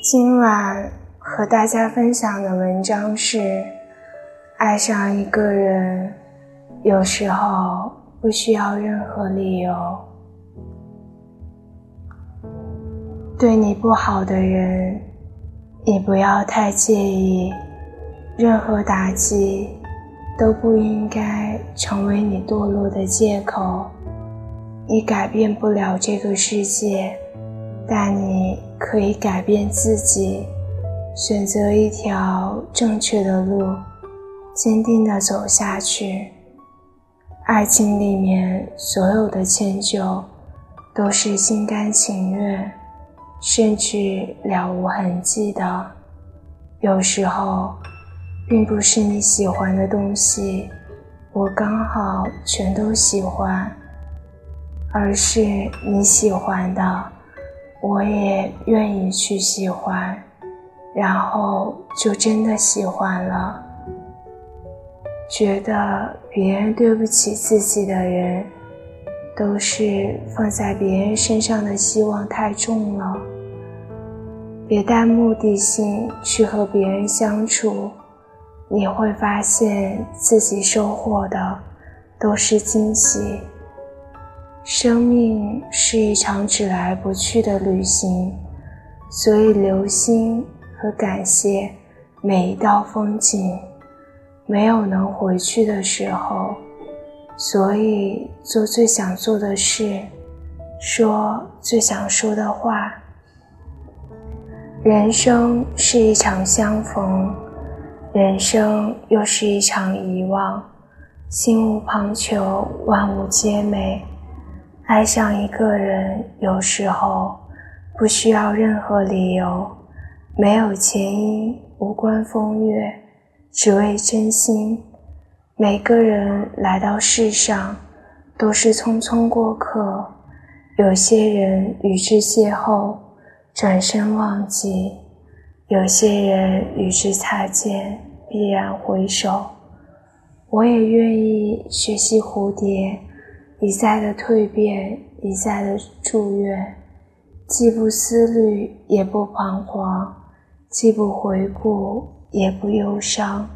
今晚和大家分享的文章是：爱上一个人，有时候不需要任何理由。对你不好的人，你不要太介意。任何打击都不应该成为你堕落的借口。你改变不了这个世界。但你可以改变自己，选择一条正确的路，坚定地走下去。爱情里面所有的迁就，都是心甘情愿，甚至了无痕迹的。有时候，并不是你喜欢的东西，我刚好全都喜欢，而是你喜欢的。我也愿意去喜欢，然后就真的喜欢了。觉得别人对不起自己的人，都是放在别人身上的希望太重了。别带目的性去和别人相处，你会发现自己收获的都是惊喜。生命是一场只来不去的旅行，所以留心和感谢每一道风景。没有能回去的时候，所以做最想做的事，说最想说的话。人生是一场相逢，人生又是一场遗忘。心无旁骛，万物皆美。爱上一个人，有时候不需要任何理由，没有前因，无关风月，只为真心。每个人来到世上，都是匆匆过客。有些人与之邂逅，转身忘记；有些人与之擦肩，必然回首。我也愿意学习蝴蝶。一再的蜕变，一再的祝愿，既不思虑，也不彷徨，既不回顾，也不忧伤。